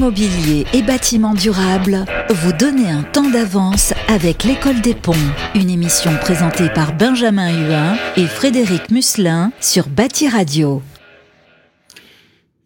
Immobilier et bâtiments durables, vous donnez un temps d'avance avec l'École des Ponts, une émission présentée par Benjamin Huin et Frédéric Musselin sur Bâti Radio.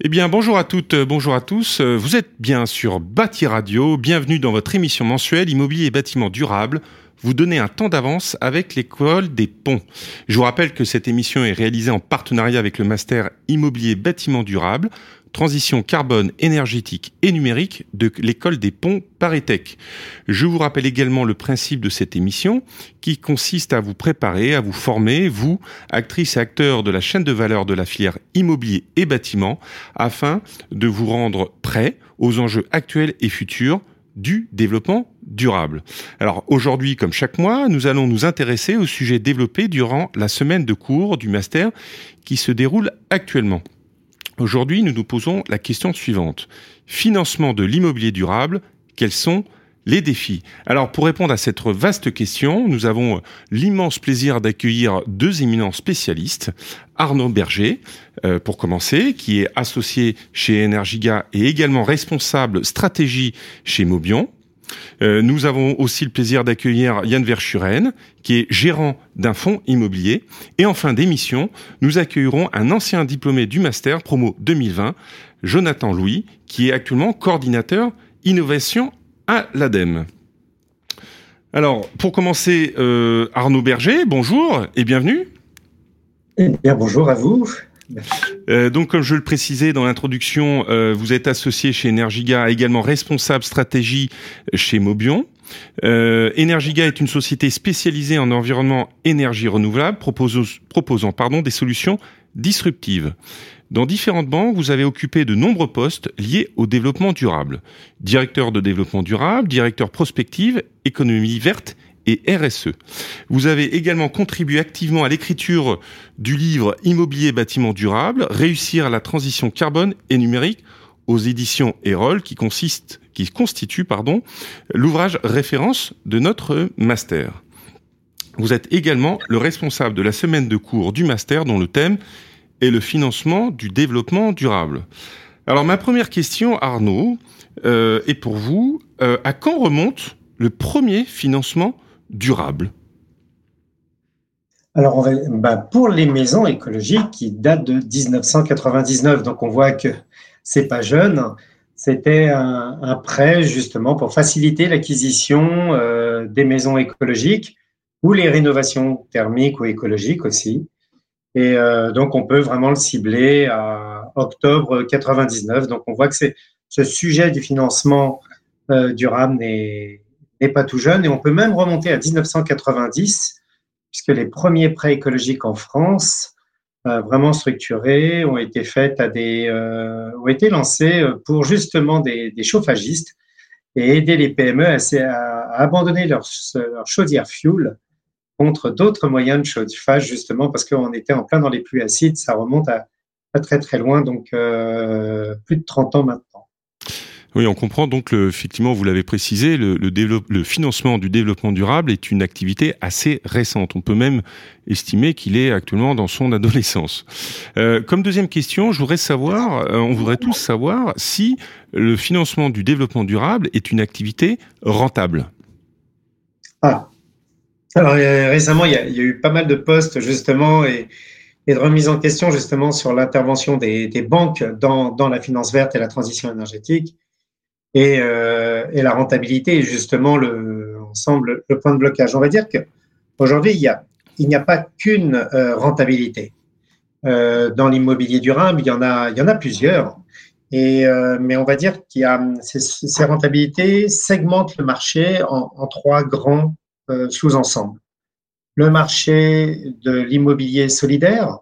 Eh bien, bonjour à toutes, bonjour à tous. Vous êtes bien sur Bâti Radio. Bienvenue dans votre émission mensuelle Immobilier et bâtiments durables vous donnez un temps d'avance avec l'école des ponts. Je vous rappelle que cette émission est réalisée en partenariat avec le master immobilier bâtiment durable, transition carbone énergétique et numérique de l'école des ponts Paris-Tech. Je vous rappelle également le principe de cette émission qui consiste à vous préparer, à vous former, vous, actrices et acteurs de la chaîne de valeur de la filière immobilier et bâtiment, afin de vous rendre prêts aux enjeux actuels et futurs du développement durable. Alors aujourd'hui, comme chaque mois, nous allons nous intéresser au sujet développé durant la semaine de cours du master qui se déroule actuellement. Aujourd'hui, nous nous posons la question suivante. Financement de l'immobilier durable, quels sont les défis? Alors pour répondre à cette vaste question, nous avons l'immense plaisir d'accueillir deux éminents spécialistes. Arnaud Berger, euh, pour commencer, qui est associé chez Energiga et également responsable stratégie chez Mobion. Euh, nous avons aussi le plaisir d'accueillir Yann Verschuren, qui est gérant d'un fonds immobilier. Et en fin d'émission, nous accueillerons un ancien diplômé du master promo 2020, Jonathan Louis, qui est actuellement coordinateur innovation à l'ADEME. Alors, pour commencer, euh, Arnaud Berger, bonjour et bienvenue. Eh bonjour à vous. Euh, donc, comme je le précisais dans l'introduction, euh, vous êtes associé chez Energiga, également responsable stratégie chez Mobion. Euh, Energiga est une société spécialisée en environnement énergie renouvelable, proposant, des solutions disruptives. Dans différentes banques, vous avez occupé de nombreux postes liés au développement durable. Directeur de développement durable, directeur prospective, économie verte et RSE. Vous avez également contribué activement à l'écriture du livre Immobilier bâtiment durable, réussir la transition carbone et numérique aux éditions Erol qui consiste qui constitue pardon l'ouvrage référence de notre master. Vous êtes également le responsable de la semaine de cours du master dont le thème est le financement du développement durable. Alors ma première question, Arnaud, euh, est pour vous. Euh, à quand remonte le premier financement durable Alors, bah, pour les maisons écologiques qui datent de 1999, donc on voit que c'est pas jeune. C'était un, prêt justement pour faciliter l'acquisition euh, des maisons écologiques ou les rénovations thermiques ou écologiques aussi. Et euh, donc, on peut vraiment le cibler à octobre 99. Donc, on voit que c'est ce sujet du financement euh, durable n'est pas tout jeune. Et on peut même remonter à 1990, puisque les premiers prêts écologiques en France, euh, vraiment structurés, ont été faits à des, ont été lancés pour justement des, chauffagistes et aider les PME à, à abandonner leur, leur chaudière fuel contre d'autres moyens de chauffage, justement, parce qu'on était en plein dans les pluies acides, ça remonte à, très très loin, donc euh, plus de 30 ans maintenant. Oui, on comprend donc, le, effectivement, vous l'avez précisé, le, financement du développement durable est une activité assez récente. On peut même estimer qu'il est actuellement dans son adolescence. Euh, comme deuxième question, je voudrais savoir, euh, on voudrait tous savoir si le financement du développement durable est une activité rentable. Ah, alors euh, récemment, il y, a, eu pas mal de postes justement et, et de remise en question justement sur l'intervention des, banques dans, la finance verte et la transition énergétique et, euh, et la rentabilité est justement le ensemble le point de blocage. On va dire que aujourd'hui il y a il n'y a pas qu'une euh, rentabilité euh, dans l'immobilier durable. Il y en a il y en a plusieurs. Et, euh, mais on va dire qu'il y a ces, ces, rentabilités segmentent le marché en, en trois grands euh, sous-ensemble. Le marché de l'immobilier solidaire,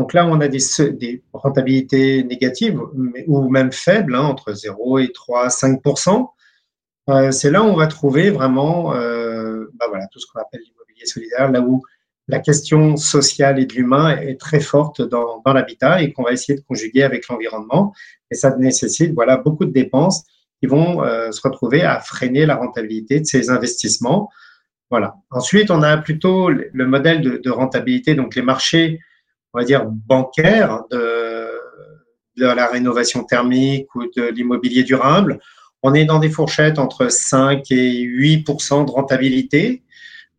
donc là, on a des, rentabilités négatives ou même faibles, hein, entre 0 et 3, 5% euh, C'est là où on va trouver vraiment euh, bah voilà, tout ce qu'on appelle l'immobilier solidaire, là où la question sociale et de l'humain est très forte dans, l'habitat et qu'on va essayer de conjuguer avec l'environnement. Et ça nécessite voilà, beaucoup de dépenses qui vont euh, se retrouver à freiner la rentabilité de ces investissements. Voilà. Ensuite, on a plutôt le modèle de, rentabilité, donc les marchés, on va dire, bancaires de, de la rénovation thermique ou de l'immobilier durable, on est dans des fourchettes entre 5 et 8% de rentabilité.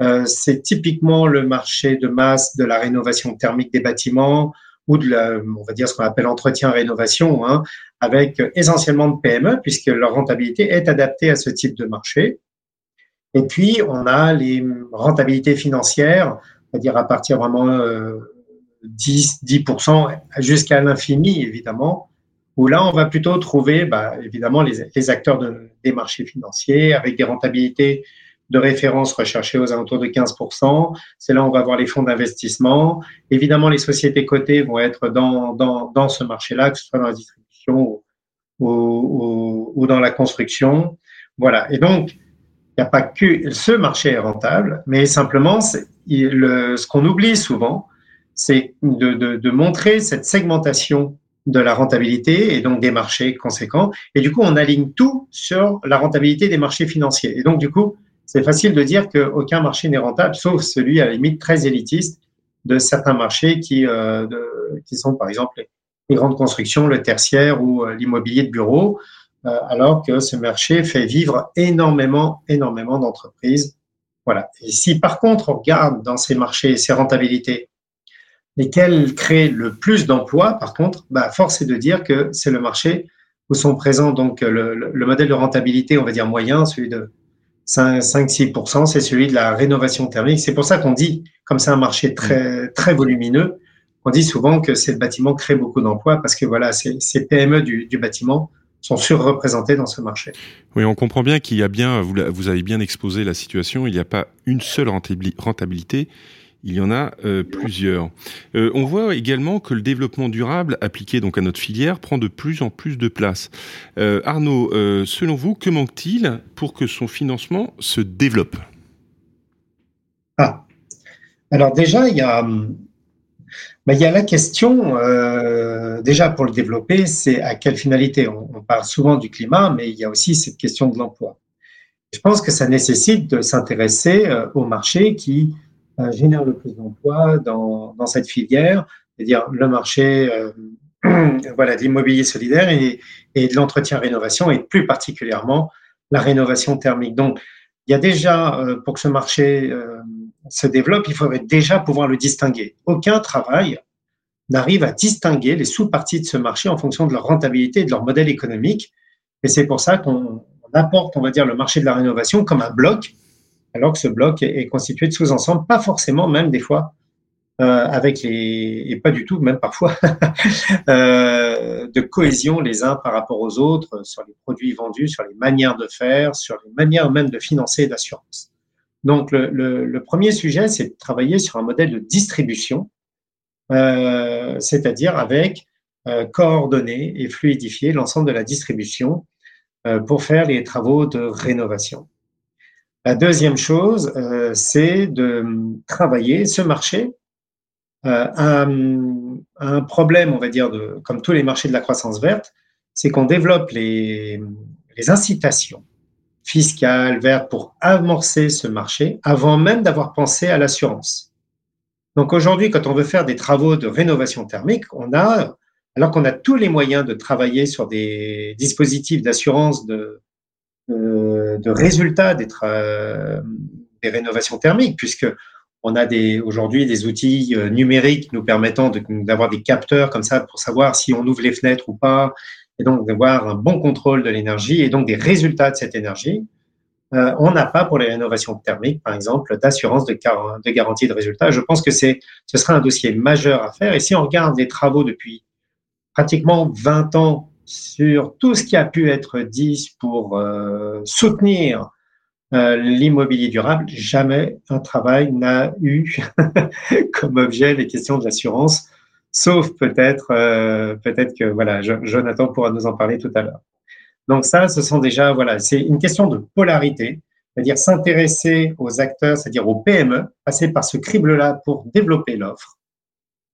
Euh, c'est typiquement le marché de masse de la rénovation thermique des bâtiments ou de la, on va dire ce qu'on appelle entretien-rénovation, hein, avec essentiellement de PME puisque leur rentabilité est adaptée à ce type de marché. Et puis, on a les rentabilités financières, c'est-à-dire à partir vraiment euh, 10, 10% jusqu'à l'infini, évidemment, où là, on va plutôt trouver, bah, évidemment, les, acteurs de, des marchés financiers avec des rentabilités de référence recherchées aux alentours de 15%. C'est là où on va voir les fonds d'investissement. Évidemment, les sociétés cotées vont être dans, dans, dans ce marché-là, que ce soit dans la distribution ou, ou, ou dans la construction. Voilà. Et donc, il n'y a pas que ce marché est rentable, mais simplement, le, ce qu'on oublie souvent, c'est de, de, montrer cette segmentation de la rentabilité et donc des marchés conséquents. Et du coup, on aligne tout sur la rentabilité des marchés financiers. Et donc, du coup, c'est facile de dire qu'aucun marché n'est rentable, sauf celui à la limite très élitiste de certains marchés qui, euh, qui sont, par exemple, les grandes constructions, le tertiaire ou euh, l'immobilier de bureau. Euh, alors que ce marché fait vivre énormément, énormément d'entreprises. Voilà. Et si par contre on regarde dans ces marchés ces rentabilités, lesquelles créent le plus d'emplois, par contre, bah, force est de dire que c'est le marché où sont présents donc le, le, modèle de rentabilité, on va dire moyen, celui de 5-6%, c'est celui de la rénovation thermique. C'est pour ça qu'on dit, comme c'est un marché très, très volumineux, on dit souvent que ces bâtiments créent beaucoup d'emplois parce que voilà, ces PME du, bâtiment sont surreprésentés dans ce marché. Oui, on comprend bien qu'il y a bien, vous, avez bien exposé la situation, il n'y a pas une seule rentabilité, il y en a euh, plusieurs. Euh, on voit également que le développement durable appliqué donc à notre filière prend de plus en plus de place. Euh, Arnaud, selon vous, que manque-t-il pour que son financement se développe? Ah, alors déjà, il y a ben, il y a la question, déjà pour le développer, c'est à quelle finalité on, parle souvent du climat, mais il y a aussi cette question de l'emploi. Je pense que ça nécessite de s'intéresser euh, au marché qui génère le plus d'emplois dans, dans, cette filière, c'est-à-dire le marché euh, voilà, de l'immobilier solidaire et, et de l'entretien-rénovation, et plus particulièrement la rénovation thermique. Donc, il y a déjà, euh, pour que ce marché se développe, il faudrait déjà pouvoir le distinguer. Aucun travail n'arrive à distinguer les sous-parties de ce marché en fonction de leur rentabilité et de leur modèle économique. Et c'est pour ça qu'on apporte, on va dire, le marché de la rénovation comme un bloc, alors que ce bloc est, constitué de sous-ensembles, pas forcément même des fois euh, avec les et pas du tout même parfois euh, de cohésion les uns par rapport aux autres sur les produits vendus, sur les manières de faire, sur les manières même de financer et d'assurance. Donc, le, le, le premier sujet, c'est de travailler sur un modèle de distribution, euh, c'est-à-dire avec euh, coordonner et fluidifier l'ensemble de la distribution euh, pour faire les travaux de rénovation. La deuxième chose, euh, c'est de travailler ce marché. Un, un, problème, on va dire, de, comme tous les marchés de la croissance verte, c'est qu'on développe les, les incitations fiscale, verte, pour amorcer ce marché avant même d'avoir pensé à l'assurance. Donc aujourd'hui, quand on veut faire des travaux de rénovation thermique, on a, alors qu'on a tous les moyens de travailler sur des dispositifs d'assurance de, de, résultats des, rénovations thermiques, puisque on a aujourd'hui des outils euh, numériques nous permettant d'avoir des capteurs comme ça pour savoir si on ouvre les fenêtres ou pas, et donc d'avoir un bon contrôle de l'énergie et donc des résultats de cette énergie. Euh, on n'a pas pour les rénovations thermiques, par exemple, d'assurance de, garantie de résultats. Je pense que ce sera un dossier majeur à faire. Et si on regarde les travaux depuis pratiquement 20 ans sur tout ce qui a pu être dit pour euh, soutenir euh, l'immobilier durable, jamais un travail n'a eu comme objet les questions de l'assurance sauf peut-être euh, peut-être que voilà, Jonathan pourra nous en parler tout à l'heure. Donc ça, ce sont déjà voilà, c'est une question de polarité, c'est-à-dire s'intéresser aux acteurs, c'est-à-dire aux PME, passer par ce crible-là pour développer l'offre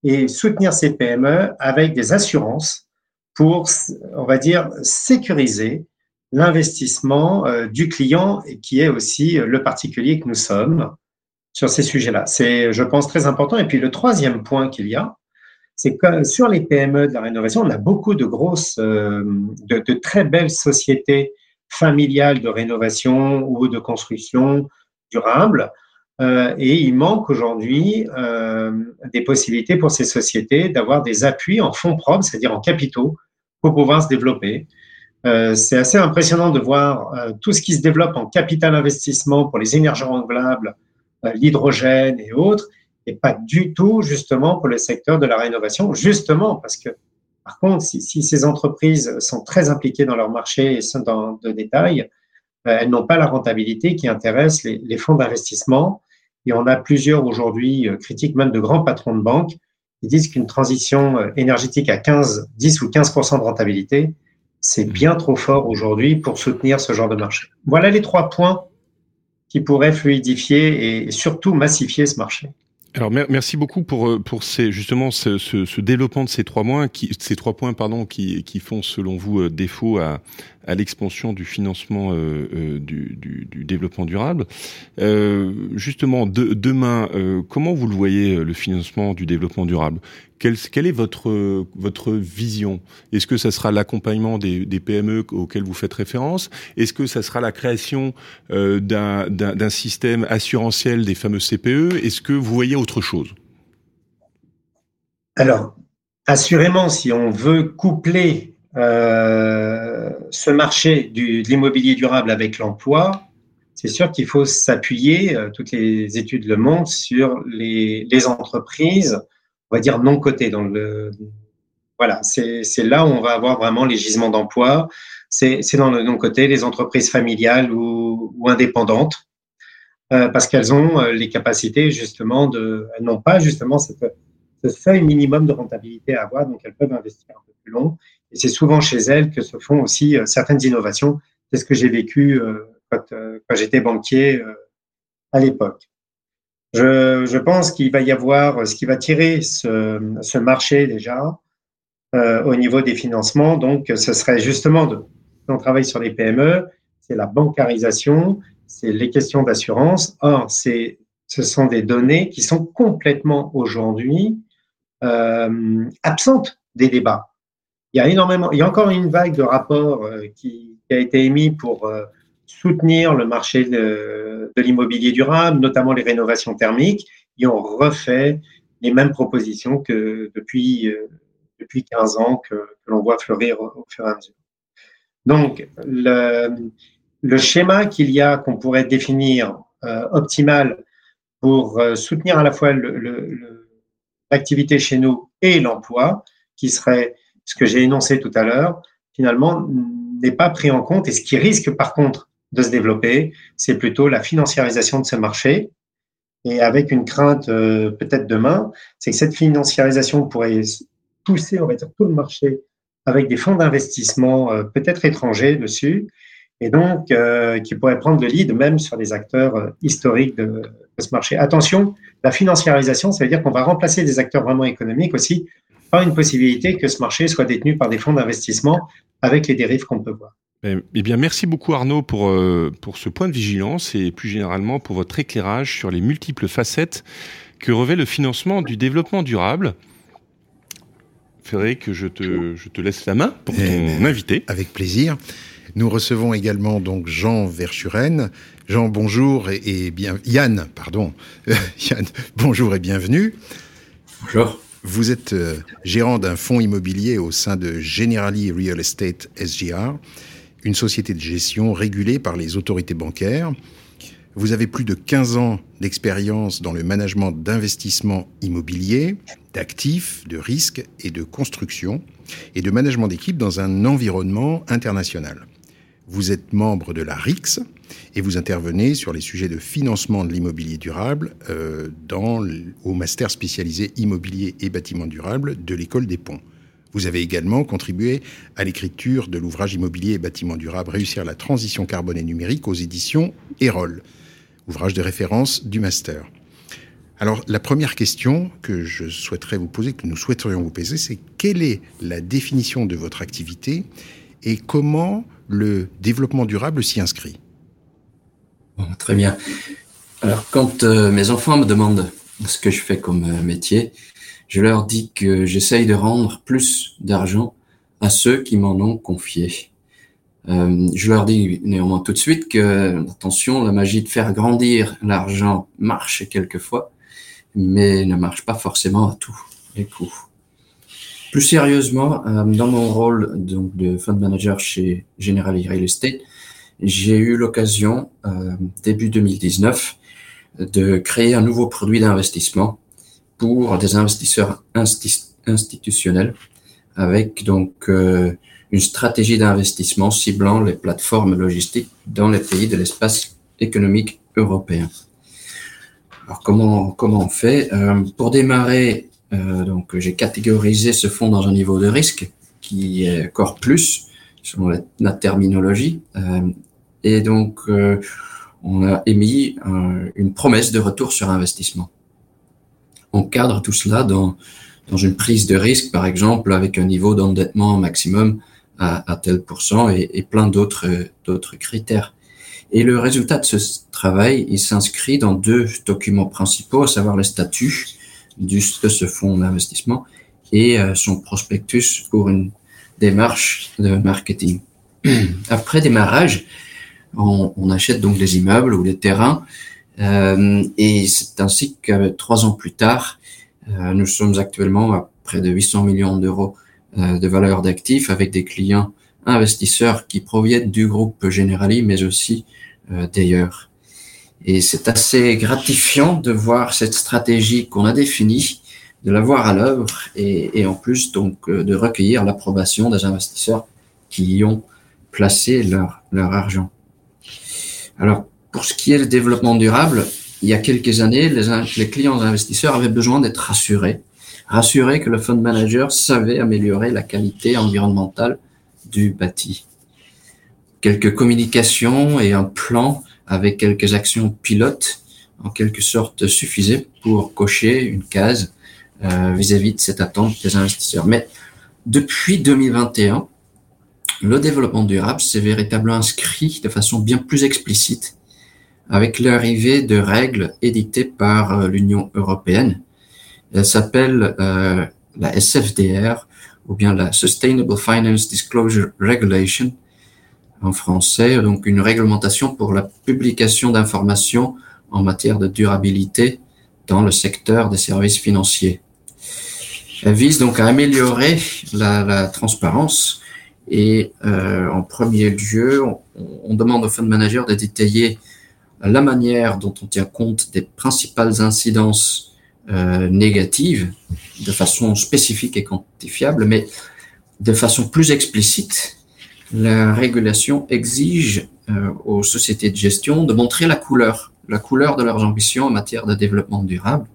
et soutenir ces PME avec des assurances pour, on va dire, sécuriser l'investissement euh, du client qui est aussi le particulier que nous sommes sur ces sujets-là. C'est, je pense, très important. Et puis le troisième point qu'il y a, c'est que sur les PME de la rénovation, on a beaucoup de grosses, euh, de, très belles sociétés familiales de rénovation ou de construction durable. Euh, et il manque aujourd'hui euh, des possibilités pour ces sociétés d'avoir des appuis en fonds propres, c'est-à-dire en capitaux, pour pouvoir se développer. Euh, c'est assez impressionnant de voir euh, tout ce qui se développe en capital investissement pour les énergies renouvelables, euh, l'hydrogène et autres, et pas du tout justement pour le secteur de la rénovation, justement parce que par contre, si, si ces entreprises sont très impliquées dans leur marché et sont dans de détails, elles n'ont pas la rentabilité qui intéresse les, les fonds d'investissement. Et on a plusieurs aujourd'hui critiques même de grands patrons de banques qui disent qu'une transition énergétique à 15, 10 ou 15% de rentabilité, c'est bien trop fort aujourd'hui pour soutenir ce genre de marché. Voilà les trois points qui pourraient fluidifier et surtout massifier ce marché. Alors merci beaucoup pour euh, pour ces justement ce développement de ces trois points qui ces trois points pardon qui qui font selon vous euh, défaut à à l'expansion du financement euh, euh du, développement durable. Euh, justement, de, demain, comment vous le voyez le financement du développement durable? Quelle, est votre votre vision? Est-ce que ça sera l'accompagnement des, des, PME auxquels vous faites référence? Est-ce que ça sera la création d'un système assurantiel des fameux CPE Est-ce que vous voyez autre chose? Alors, assurément, si on veut coupler euh, ce marché du, de l'immobilier durable avec l'emploi, c'est sûr qu'il faut s'appuyer, euh, toutes les études le montrent, sur les, entreprises, on va dire non cotées. Voilà, c'est là où on va avoir vraiment les gisements d'emploi. C'est dans le non coté, les entreprises familiales ou, indépendantes, euh, parce qu'elles ont les capacités justement de, elles n'ont pas justement cette, ce seuil minimum de rentabilité à avoir, donc elles peuvent investir un peu plus long et c'est souvent chez elles que se font aussi euh, certaines innovations. C'est ce que j'ai vécu euh, quand, euh, quand j'étais banquier à l'époque. Je, je, pense qu'il va y avoir ce qui va tirer ce, marché déjà au niveau des financements. Donc, ce serait justement de, on travaille sur les PME, c'est la bancarisation, c'est les questions d'assurance. Or, ce sont des données qui sont complètement aujourd'hui absentes des débats il y a énormément, il y a encore une vague de rapports euh, qui, a été émis pour euh, soutenir le marché de, l'immobilier durable, notamment les rénovations thermiques, et on refait les mêmes propositions que depuis, euh, depuis 15 ans que, l'on voit fleurir au, fur et à mesure. Donc, le, le schéma qu'il y a, qu'on pourrait définir optimal pour soutenir à la fois l'activité chez nous et l'emploi, qui serait ce que j'ai énoncé tout à l'heure, finalement, n'est pas pris en compte. Et ce qui risque, par contre, de se développer, c'est plutôt la financiarisation de ce marché. Et avec une crainte euh, peut-être demain, c'est que cette financiarisation pourrait pousser, on va dire, tout le marché avec des fonds d'investissement euh, peut-être étrangers dessus, et donc euh, qui pourrait prendre le lead même sur les acteurs historiques de, ce marché. Attention, la financiarisation, ça veut dire qu'on va remplacer des acteurs vraiment économiques aussi pas une possibilité que ce marché soit détenu par des fonds d'investissement avec les dérives qu'on peut voir. Eh bien, merci beaucoup Arnaud pour, euh, pour ce point de vigilance et plus généralement pour votre éclairage sur les multiples facettes que revêt le financement du développement durable. Frédéric, je te, je te laisse la main pour ton eh invité. Avec plaisir. Nous recevons également donc Jean Verschuren. Jean, bonjour et, et bien Yann, pardon. Yann, bonjour et bienvenue. Bonjour. Vous êtes euh, gérant d'un fonds immobilier au sein de Generali Real Estate SGR, une société de gestion régulée par les autorités bancaires. Vous avez plus de 15 ans d'expérience dans le management d'investissements immobiliers, d'actifs, de risques et de construction, et de management d'équipe dans un environnement international. Vous êtes membre de la RIX et vous intervenez sur les sujets de financement de l'immobilier durable euh, dans, au master spécialisé immobilier et bâtiment durable de l'école des ponts. Vous avez également contribué à l'écriture de l'ouvrage immobilier et bâtiment durable Réussir la transition carbone et numérique aux éditions Erol, ouvrage de référence du master. Alors, la première question que je souhaiterais vous poser, que nous souhaiterions vous poser, c'est quelle est la définition de votre activité et comment le développement durable s'y inscrit bon, Très bien. Alors, quand euh, mes enfants me demandent ce que je fais comme euh, métier, je leur dis que j'essaye de rendre plus d'argent à ceux qui m'en ont confié. Euh, je leur dis néanmoins tout de suite que, attention, la magie de faire grandir l'argent marche quelquefois, mais ne marche pas forcément à tous les coups. Plus sérieusement, euh, dans mon rôle donc, de fund manager chez General Real Estate, j'ai eu l'occasion, euh, début 2019, de créer un nouveau produit d'investissement pour des investisseurs institutionnels avec donc euh, une stratégie d'investissement ciblant les plateformes logistiques dans les pays de l'espace économique européen. Alors comment comment on fait? Pour démarrer, euh, donc j'ai catégorisé ce fonds dans un niveau de risque qui est Core Plus selon la, terminologie, et donc on a émis une promesse de retour sur investissement. On cadre tout cela dans dans une prise de risque, par exemple, avec un niveau d'endettement maximum à, à, tel pourcent et, et plein d'autres d'autres critères. Et le résultat de ce travail, il s'inscrit dans deux documents principaux, à savoir le statut de ce fonds d'investissement et euh, son prospectus pour une démarche de marketing. Après démarrage, on, on, achète donc des immeubles ou des terrains euh, et c'est ainsi que trois ans plus tard, euh, nous sommes actuellement à près de 800 millions d'euros euh, de valeur d'actifs avec des clients investisseurs qui proviennent du groupe Generali, mais aussi euh, d'ailleurs. Et c'est assez gratifiant de voir cette stratégie qu'on a définie, de la voir à l'œuvre et, et, en plus donc de recueillir l'approbation des investisseurs qui y ont placé leur, leur argent. Alors, pour ce qui est du développement durable, il y a quelques années, les, les clients investisseurs avaient besoin d'être rassurés, rassurés que le fund manager savait améliorer la qualité environnementale du bâti. Quelques communications et un plan avec quelques actions pilotes, en quelque sorte, suffisaient pour cocher une case euh, vis-à-vis -vis de cette attente des investisseurs. Mais depuis 2021, le développement durable s'est véritablement inscrit de façon bien plus explicite avec l'arrivée de règles édictées par euh, l'Union européenne. Elle s'appelle euh, la SFDR ou bien la Sustainable Finance Disclosure Regulation en français, donc une réglementation pour la publication d'informations en matière de durabilité dans le secteur des services financiers. Elle vise donc à améliorer la, transparence et euh, en premier lieu, on, on demande aux fund managers de détailler la manière dont on tient compte des principales incidences euh, négatives de façon spécifique et quantifiable, mais de façon plus explicite, la régulation exige euh, aux sociétés de gestion de montrer la couleur, la couleur de leurs ambitions en matière de développement durable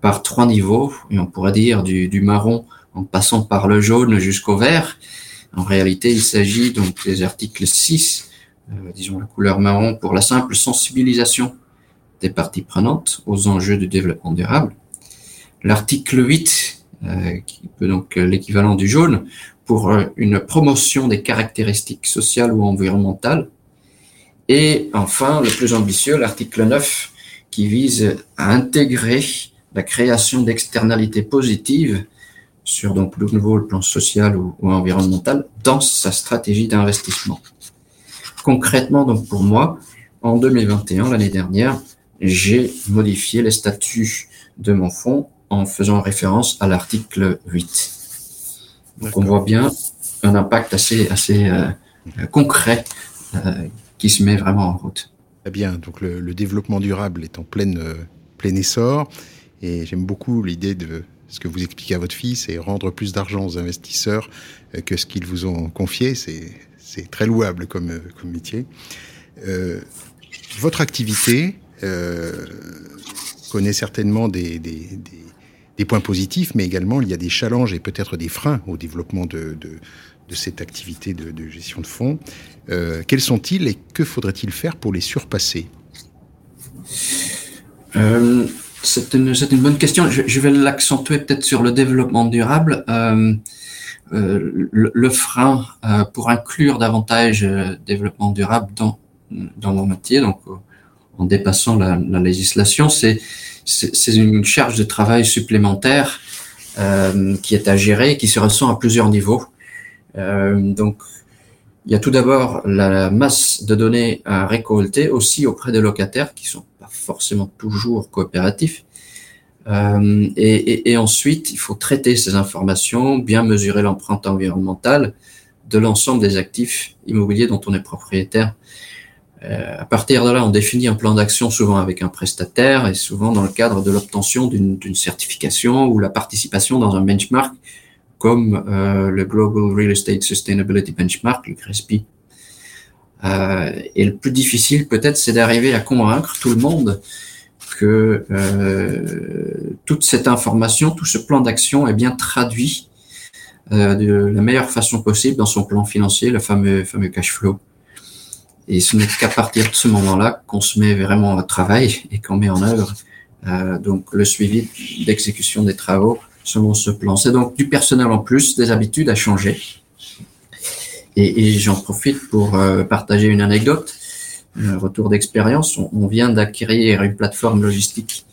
par trois niveaux, et on pourrait dire du, marron en passant par le jaune jusqu'au vert. En réalité, il s'agit donc des articles 6 euh, disons la couleur marron, pour la simple sensibilisation des parties prenantes aux enjeux du développement durable. L'article 8, euh, qui peut donc l'équivalent du jaune, pour une promotion des caractéristiques sociales ou environnementales. Et enfin, le plus ambitieux, l'article 9, qui vise à intégrer la création d'externalités positives sur donc le nouveau plan social ou environnemental dans sa stratégie d'investissement. Concrètement, donc pour moi, en 2021, l'année dernière, j'ai modifié les statuts de mon fonds en faisant référence à l'article 8. Donc on voit bien un impact assez, assez euh, concret euh, qui se met vraiment en route. Très bien, donc le, le développement durable est en pleine, euh, plein essor et j'aime beaucoup l'idée de ce que vous expliquez à votre fils et rendre plus d'argent aux investisseurs euh, que ce qu'ils vous ont confié. C'est c'est très louable comme, euh, comme métier. Euh, votre activité euh, connaît certainement des, des, des, des, points positifs, mais également il y a des challenges et peut-être des freins au développement de, de, cette activité de, gestion de fonds. Euh, quels sont-ils et que faudrait-il faire pour les surpasser? Euh, C'est une, bonne question. Je, vais l'accentuer peut-être sur le développement durable. Euh, le, frein pour inclure davantage développement durable dans, dans mon métier. Donc, en dépassant la législation. C'est c'est une charge de travail supplémentaire euh, qui est à gérer, qui se ressent à plusieurs niveaux. Euh, donc, il y a tout d'abord la masse de données à récolter aussi auprès des locataires qui sont pas forcément toujours coopératifs. Euh, et, ensuite, il faut traiter ces informations, bien mesurer l'empreinte environnementale de l'ensemble des actifs immobiliers dont on est propriétaire. Euh, à partir de là, on définit un plan d'action souvent avec un prestataire et souvent dans le cadre de l'obtention d'une certification ou la participation dans un benchmark comme euh, le Global Real Estate Sustainability Benchmark, le GRESB. Euh, et le plus difficile peut-être, c'est d'arriver à convaincre tout le monde que toute cette information, tout ce plan d'action est bien traduit de la meilleure façon possible dans son plan financier, le fameux cash flow. Et ce n'est qu'à partir de ce moment-là qu'on se met vraiment au travail et qu'on met en œuvre euh, donc le suivi d'exécution des travaux selon ce plan. C'est donc du personnel en plus, des habitudes à changer. Et, et j'en profite pour euh, partager une anecdote, un retour d'expérience. On, on, vient d'acquérir une plateforme logistique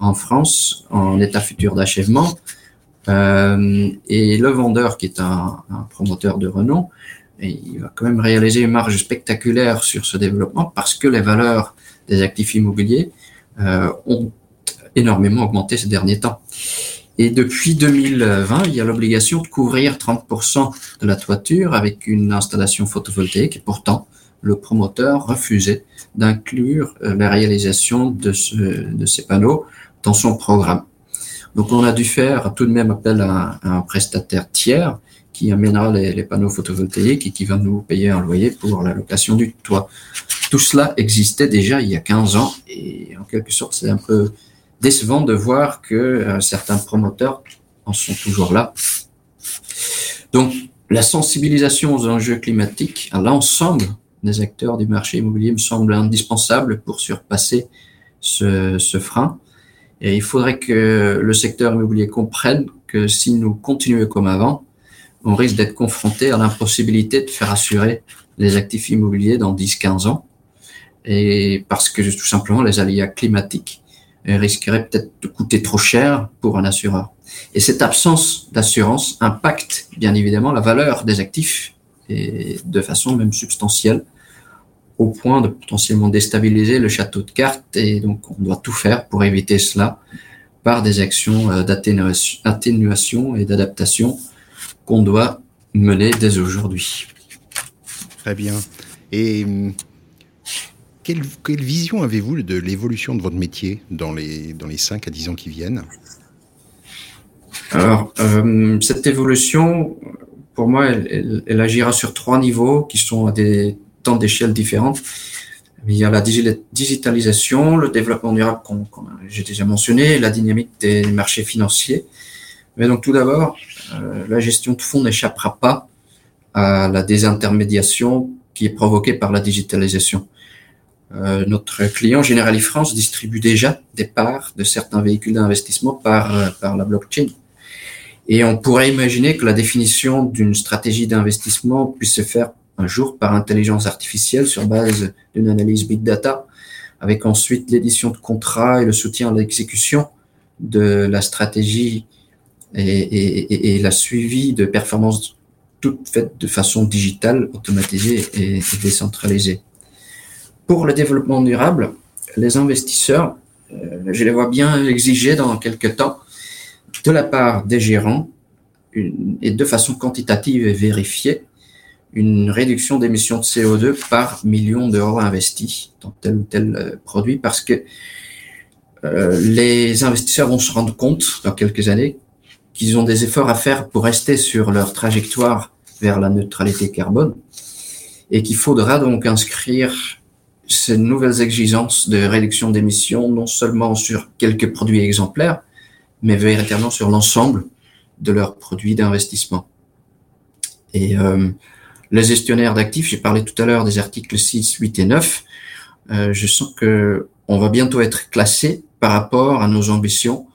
en France en état futur d'achèvement. Euh, et le vendeur, qui est un, un promoteur de renom, et il va quand même réaliser une marge spectaculaire sur ce développement parce que les valeurs des actifs immobiliers euh, ont énormément augmenté ces derniers temps. Et depuis 2020, il y a l'obligation de couvrir 30% de la toiture avec une installation photovoltaïque. Pourtant, le promoteur refusait d'inclure euh, la réalisation de, ce, de ces panneaux dans son programme. Donc, on a dû faire tout de même appel à un prestataire tiers qui amènera les, panneaux photovoltaïques et qui va nous payer un loyer pour la location du toit. Tout cela existait déjà il y a 15 ans et en quelque sorte c'est un peu décevant de voir que euh, certains promoteurs en sont toujours là. Donc la sensibilisation aux enjeux climatiques à l'ensemble des acteurs du marché immobilier me semble indispensable pour surpasser ce, ce frein. Et il faudrait que le secteur immobilier comprenne que si nous continuons comme avant, on risque d'être confronté à l'impossibilité de faire assurer les actifs immobiliers dans 10-15 ans. Et parce que tout simplement les aléas climatiques risqueraient peut-être de coûter trop cher pour un assureur. Et cette absence d'assurance impacte bien évidemment la valeur des actifs et de façon même substantielle au point de potentiellement déstabiliser le château de cartes et donc on doit tout faire pour éviter cela par des actions euh, d'atténuation et d'adaptation qu'on doit mener dès aujourd'hui. Très bien. Et hum, quelle, quelle vision avez-vous de l'évolution de votre métier dans les, dans les 5 à 10 ans qui viennent? Alors, euh, cette évolution, pour moi, elle, elle, elle, agira sur trois niveaux qui sont à des temps d'échelle différentes. Il y a la digitalisation, le développement durable qu'on qu j'ai déjà mentionné, la dynamique des marchés financiers. Mais donc tout d'abord, euh, la gestion de fonds n'échappera pas à la désintermédiation qui est provoquée par la digitalisation. Euh, notre client Generali France distribue déjà des parts de certains véhicules d'investissement par, euh, par la blockchain. Et on pourrait imaginer que la définition d'une stratégie d'investissement puisse se faire un jour par intelligence artificielle sur base d'une analyse big data, avec ensuite l'édition de contrats et le soutien à l'exécution de la stratégie et, la suivi de performances toutes faites de façon digitale, automatisée et, décentralisée. Pour le développement durable, les investisseurs, euh, je les vois bien exiger dans quelques temps de la part des gérants et de façon quantitative et vérifiée une réduction d'émissions de CO2 par million d'euros investis dans tel ou tel euh, produit parce que euh, les investisseurs vont se rendre compte dans quelques années qu'ils ont des efforts à faire pour rester sur leur trajectoire vers la neutralité carbone et qu'il faudra donc inscrire ces nouvelles exigences de réduction d'émissions non seulement sur quelques produits exemplaires, mais véritablement sur l'ensemble de leurs produits d'investissement. Et euh, les gestionnaires d'actifs, j'ai parlé tout à l'heure des articles 6, 8 et 9, euh, je sens que on va bientôt être classé par rapport à nos ambitions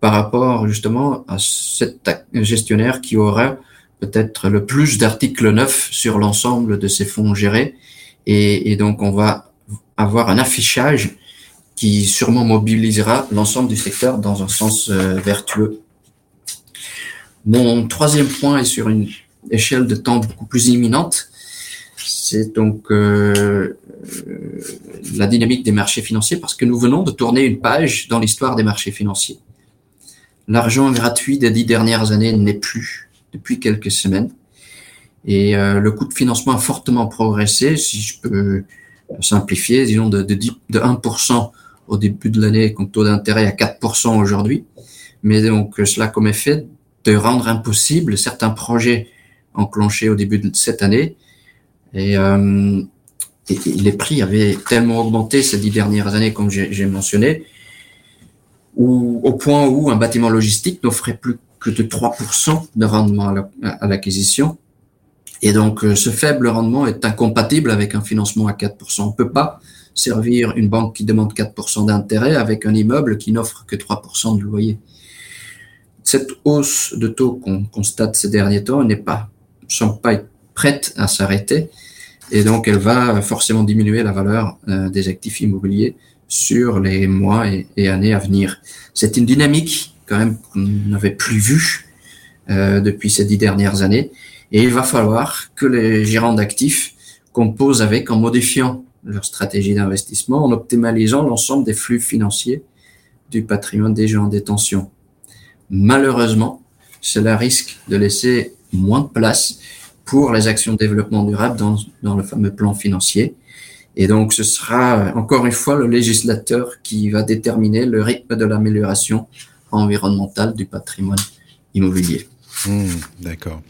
par rapport justement à cet gestionnaire qui aura peut-être le plus d'articles neufs sur l'ensemble de ces fonds gérés. Et, donc, on va avoir un affichage qui sûrement mobilisera l'ensemble du secteur dans un sens vertueux. Mon troisième point est sur une échelle de temps beaucoup plus imminente. C'est donc euh, la dynamique des marchés financiers parce que nous venons de tourner une page dans l'histoire des marchés financiers. L'argent gratuit des dix dernières années n'est plus depuis quelques semaines. Et euh, le coût de financement a fortement progressé, si je peux simplifier, disons de, de, de 1% au début de l'année, compte taux d'intérêt à 4% aujourd'hui. Mais donc cela comme effet de rendre impossible certains projets enclenchés au début de cette année. Et, euh, les prix avaient tellement augmenté ces dix dernières années, comme j'ai mentionné, où, au point où un bâtiment logistique n'offrait plus que de 3% de rendement à l'acquisition. Et donc, euh, ce faible rendement est incompatible avec un financement à 4%. On ne peut pas servir une banque qui demande 4% d'intérêt avec un immeuble qui n'offre que 3% de loyer cette hausse de taux qu'on constate ces derniers temps n'est pas, semble pas être prête à s'arrêter et donc elle va forcément diminuer la valeur euh, des actifs immobiliers sur les mois et, années à venir. C'est une dynamique quand même qu'on n'avait plus vue euh, depuis ces dix dernières années et il va falloir que les gérants d'actifs composent avec en modifiant leur stratégie d'investissement, en optimalisant l'ensemble des flux financiers du patrimoine des gens en détention. Malheureusement, cela risque de laisser moins de place pour les actions de développement durable dans, dans le fameux plan financier. Et donc, ce sera encore une fois le législateur qui va déterminer le rythme de l'amélioration environnementale du patrimoine immobilier. Hmm, d'accord.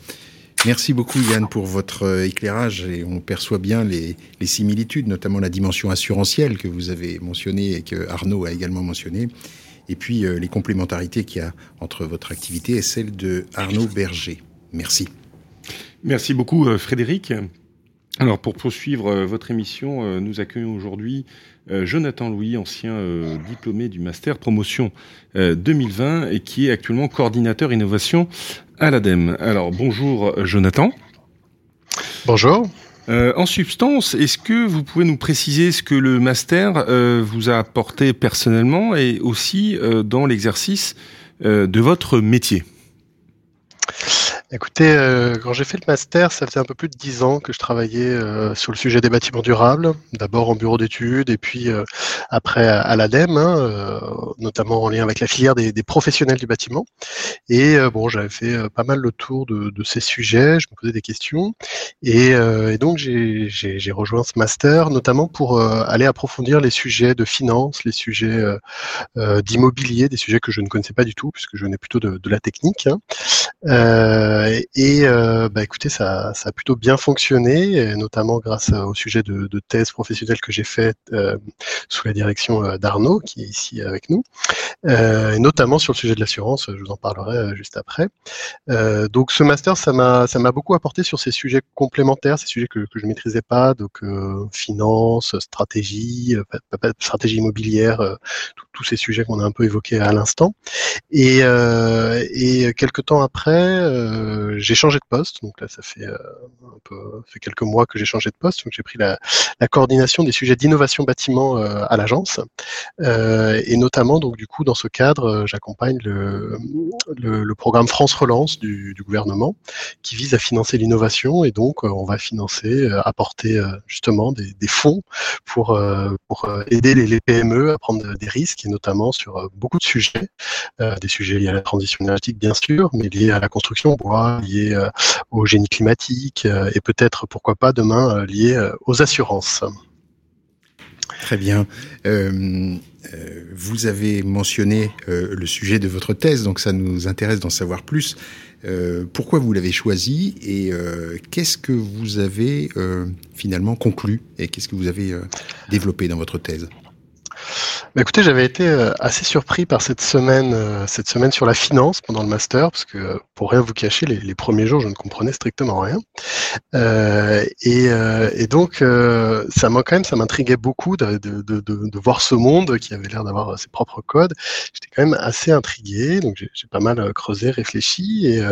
Merci beaucoup Yann pour votre euh, éclairage et on perçoit bien les, les, similitudes, notamment la dimension assurantielle que vous avez mentionnée et que Arnaud a également mentionné et puis euh, les complémentarités qu'il y a entre votre activité et celle de Arnaud Berger. Merci. Merci beaucoup euh, Frédéric. Alors pour poursuivre euh, votre émission, nous accueillons aujourd'hui Jonathan Louis, ancien diplômé du master promotion 2020 et qui est actuellement coordinateur innovation à l'ADEME. Alors bonjour Jonathan. Bonjour. Euh, en substance, est-ce que vous pouvez nous préciser ce que le master euh, vous a apporté personnellement et aussi euh, dans l'exercice de votre métier? Écoutez, euh, quand j'ai fait le master, ça faisait un peu plus de dix ans que je travaillais euh, sur le sujet des bâtiments durables, d'abord en bureau d'études et puis euh, après à, l'ADEME, hein, notamment en lien avec la filière des, professionnels du bâtiment. Et bon, j'avais fait pas mal le tour de, ces sujets, je me posais des questions et, et donc j'ai rejoint ce master notamment pour aller approfondir les sujets de finance, les sujets d'immobilier, des sujets que je ne connaissais pas du tout puisque je venais plutôt de, de la technique. Hein. Euh, et euh, bah, écoutez, ça, a plutôt bien fonctionné, notamment grâce au sujet de, thèse professionnelle que j'ai faite euh, sous la direction d'Arnaud, qui est ici avec nous, et notamment sur le sujet de l'assurance. Je vous en parlerai juste après. donc, ce master, ça m'a, beaucoup apporté sur ces sujets complémentaires, ces sujets que, je maîtrisais pas, donc finance, stratégie, stratégie immobilière, tous ces sujets qu'on a un peu évoqués à l'instant. Et, et quelques temps après euh, j'ai changé de poste. Donc là, ça fait euh, peu, fait quelques mois que j'ai changé de poste. Donc j'ai pris la, coordination des sujets d'innovation bâtiment euh, à l'agence, et notamment donc du coup dans ce cadre, j'accompagne le, programme France Relance du, gouvernement, qui vise à financer l'innovation, et donc on va financer, apporter justement des, fonds pour pour aider les, les, PME à prendre des risques, et notamment sur beaucoup de sujets, des sujets liés à la transition énergétique bien sûr, mais liés à la construction bois, lié euh, au génie climatique euh, et peut-être, pourquoi pas, demain, euh, lié aux assurances. Très bien. vous avez mentionné le sujet de votre thèse, donc ça nous intéresse d'en savoir plus. pourquoi vous l'avez choisi et qu'est-ce que vous avez finalement conclu et qu'est-ce que vous avez développé dans votre thèse? Bah, écoutez, j'avais été euh, assez surpris par cette semaine, euh, cette semaine sur la finance pendant le master, parce que pour rien vous cacher, les, premiers jours, je ne comprenais strictement rien. Euh, et, et, donc, ça m'a quand même, ça m'intriguait beaucoup de, de, de, de, voir ce monde qui avait l'air d'avoir ses propres codes. J'étais quand même assez intrigué, donc j'ai pas mal creusé, réfléchi, et,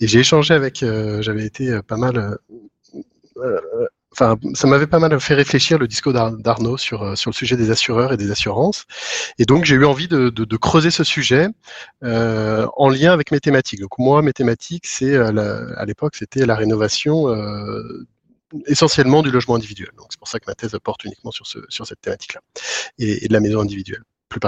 et j'ai échangé avec, j'avais été pas mal enfin, ça m'avait pas mal fait réfléchir le discours d'Arnaud sur, euh, sur le sujet des assureurs et des assurances. Et donc, j'ai eu envie de, de, creuser ce sujet euh, en lien avec mes thématiques. Donc, moi, mes thématiques, c'est à l'époque, c'était la rénovation euh, essentiellement du logement individuel. Donc, c'est pour ça que ma thèse porte uniquement sur, ce, sur cette thématique-là et, de la maison individuelle.